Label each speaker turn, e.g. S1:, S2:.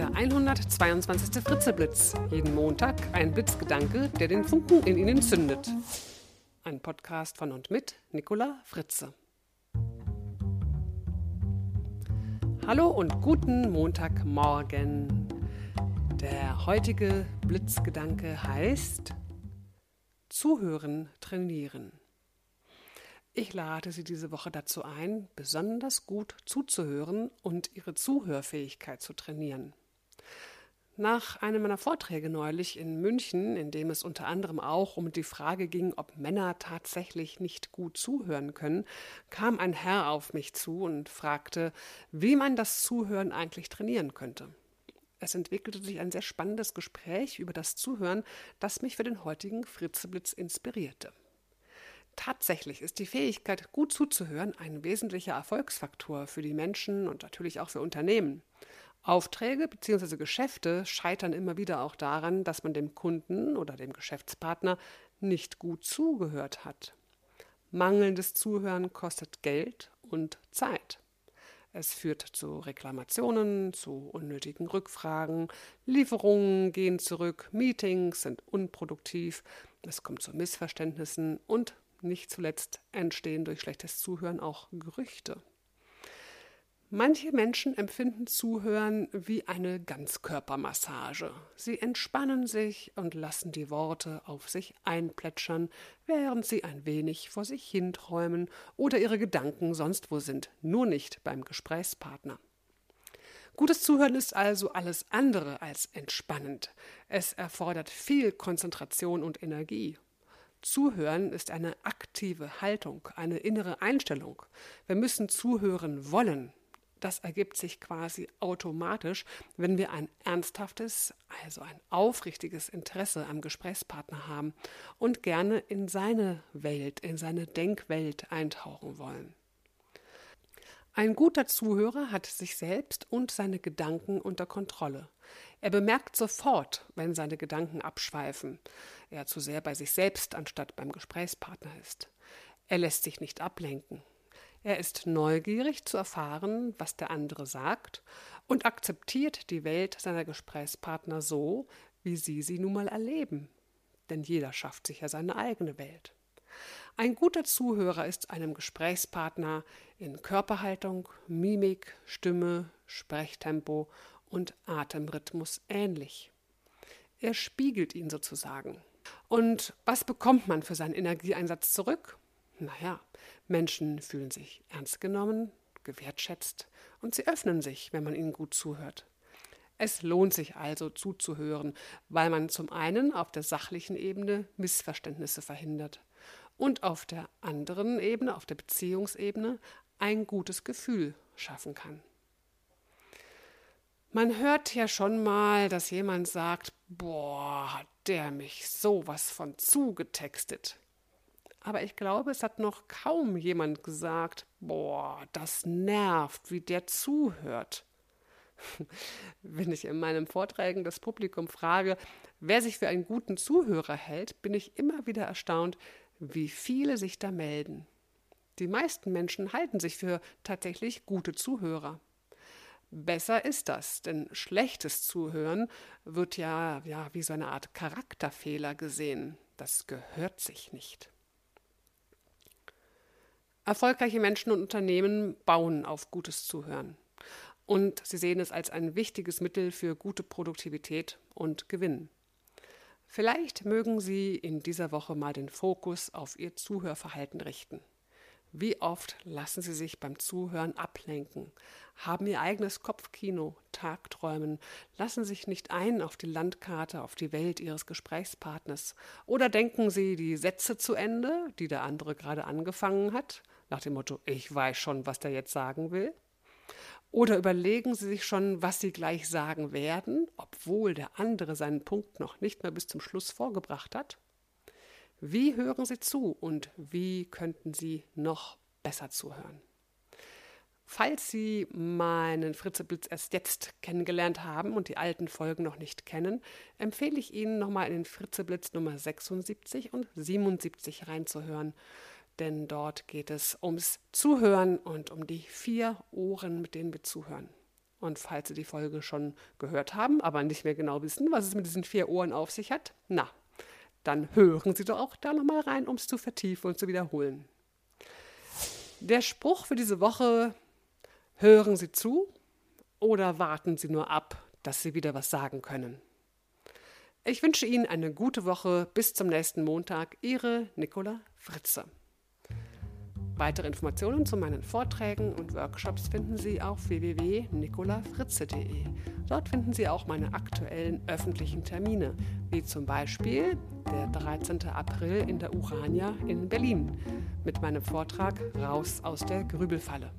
S1: der 122. Fritzeblitz. Jeden Montag ein Blitzgedanke, der den Funken in Ihnen zündet. Ein Podcast von und mit Nicola Fritze. Hallo und guten Montagmorgen. Der heutige Blitzgedanke heißt Zuhören trainieren. Ich lade Sie diese Woche dazu ein, besonders gut zuzuhören und Ihre Zuhörfähigkeit zu trainieren. Nach einem meiner Vorträge neulich in München, in dem es unter anderem auch um die Frage ging, ob Männer tatsächlich nicht gut zuhören können, kam ein Herr auf mich zu und fragte, wie man das Zuhören eigentlich trainieren könnte. Es entwickelte sich ein sehr spannendes Gespräch über das Zuhören, das mich für den heutigen Fritzeblitz inspirierte. Tatsächlich ist die Fähigkeit, gut zuzuhören, ein wesentlicher Erfolgsfaktor für die Menschen und natürlich auch für Unternehmen. Aufträge bzw. Geschäfte scheitern immer wieder auch daran, dass man dem Kunden oder dem Geschäftspartner nicht gut zugehört hat. Mangelndes Zuhören kostet Geld und Zeit. Es führt zu Reklamationen, zu unnötigen Rückfragen, Lieferungen gehen zurück, Meetings sind unproduktiv, es kommt zu Missverständnissen und nicht zuletzt entstehen durch schlechtes Zuhören auch Gerüchte. Manche Menschen empfinden Zuhören wie eine Ganzkörpermassage. Sie entspannen sich und lassen die Worte auf sich einplätschern, während sie ein wenig vor sich hinträumen oder ihre Gedanken sonst wo sind, nur nicht beim Gesprächspartner. Gutes Zuhören ist also alles andere als entspannend. Es erfordert viel Konzentration und Energie Zuhören ist eine aktive Haltung, eine innere Einstellung. Wir müssen zuhören wollen. Das ergibt sich quasi automatisch, wenn wir ein ernsthaftes, also ein aufrichtiges Interesse am Gesprächspartner haben und gerne in seine Welt, in seine Denkwelt eintauchen wollen. Ein guter Zuhörer hat sich selbst und seine Gedanken unter Kontrolle. Er bemerkt sofort, wenn seine Gedanken abschweifen, er zu sehr bei sich selbst anstatt beim Gesprächspartner ist. Er lässt sich nicht ablenken. Er ist neugierig zu erfahren, was der andere sagt und akzeptiert die Welt seiner Gesprächspartner so, wie sie sie nun mal erleben. Denn jeder schafft sich ja seine eigene Welt. Ein guter Zuhörer ist einem Gesprächspartner in Körperhaltung, Mimik, Stimme, Sprechtempo und Atemrhythmus ähnlich. Er spiegelt ihn sozusagen. Und was bekommt man für seinen Energieeinsatz zurück? Naja, Menschen fühlen sich ernst genommen, gewertschätzt und sie öffnen sich, wenn man ihnen gut zuhört. Es lohnt sich also zuzuhören, weil man zum einen auf der sachlichen Ebene Missverständnisse verhindert und auf der anderen Ebene, auf der Beziehungsebene, ein gutes Gefühl schaffen kann. Man hört ja schon mal, dass jemand sagt, boah, hat der mich sowas von zugetextet. Aber ich glaube, es hat noch kaum jemand gesagt, boah, das nervt, wie der zuhört. Wenn ich in meinen Vorträgen das Publikum frage, wer sich für einen guten Zuhörer hält, bin ich immer wieder erstaunt, wie viele sich da melden. Die meisten Menschen halten sich für tatsächlich gute Zuhörer. Besser ist das, denn schlechtes Zuhören wird ja, ja wie so eine Art Charakterfehler gesehen. Das gehört sich nicht. Erfolgreiche Menschen und Unternehmen bauen auf gutes Zuhören. Und sie sehen es als ein wichtiges Mittel für gute Produktivität und Gewinn. Vielleicht mögen Sie in dieser Woche mal den Fokus auf Ihr Zuhörverhalten richten. Wie oft lassen Sie sich beim Zuhören ablenken, haben Ihr eigenes Kopfkino, Tagträumen, lassen sich nicht ein auf die Landkarte, auf die Welt Ihres Gesprächspartners oder denken Sie die Sätze zu Ende, die der andere gerade angefangen hat, nach dem Motto, ich weiß schon, was der jetzt sagen will? Oder überlegen Sie sich schon, was Sie gleich sagen werden, obwohl der andere seinen Punkt noch nicht mehr bis zum Schluss vorgebracht hat? Wie hören Sie zu und wie könnten Sie noch besser zuhören? Falls Sie meinen Fritzeblitz erst jetzt kennengelernt haben und die alten Folgen noch nicht kennen, empfehle ich Ihnen nochmal in den Fritzeblitz Nummer 76 und 77 reinzuhören denn dort geht es ums Zuhören und um die vier Ohren, mit denen wir zuhören. Und falls Sie die Folge schon gehört haben, aber nicht mehr genau wissen, was es mit diesen vier Ohren auf sich hat, na, dann hören Sie doch auch da nochmal rein, um es zu vertiefen und zu wiederholen. Der Spruch für diese Woche, hören Sie zu oder warten Sie nur ab, dass Sie wieder was sagen können. Ich wünsche Ihnen eine gute Woche. Bis zum nächsten Montag. Ihre Nicola Fritze. Weitere Informationen zu meinen Vorträgen und Workshops finden Sie auf www.nicolafritze.de. Dort finden Sie auch meine aktuellen öffentlichen Termine, wie zum Beispiel der 13. April in der Urania in Berlin mit meinem Vortrag Raus aus der Grübelfalle.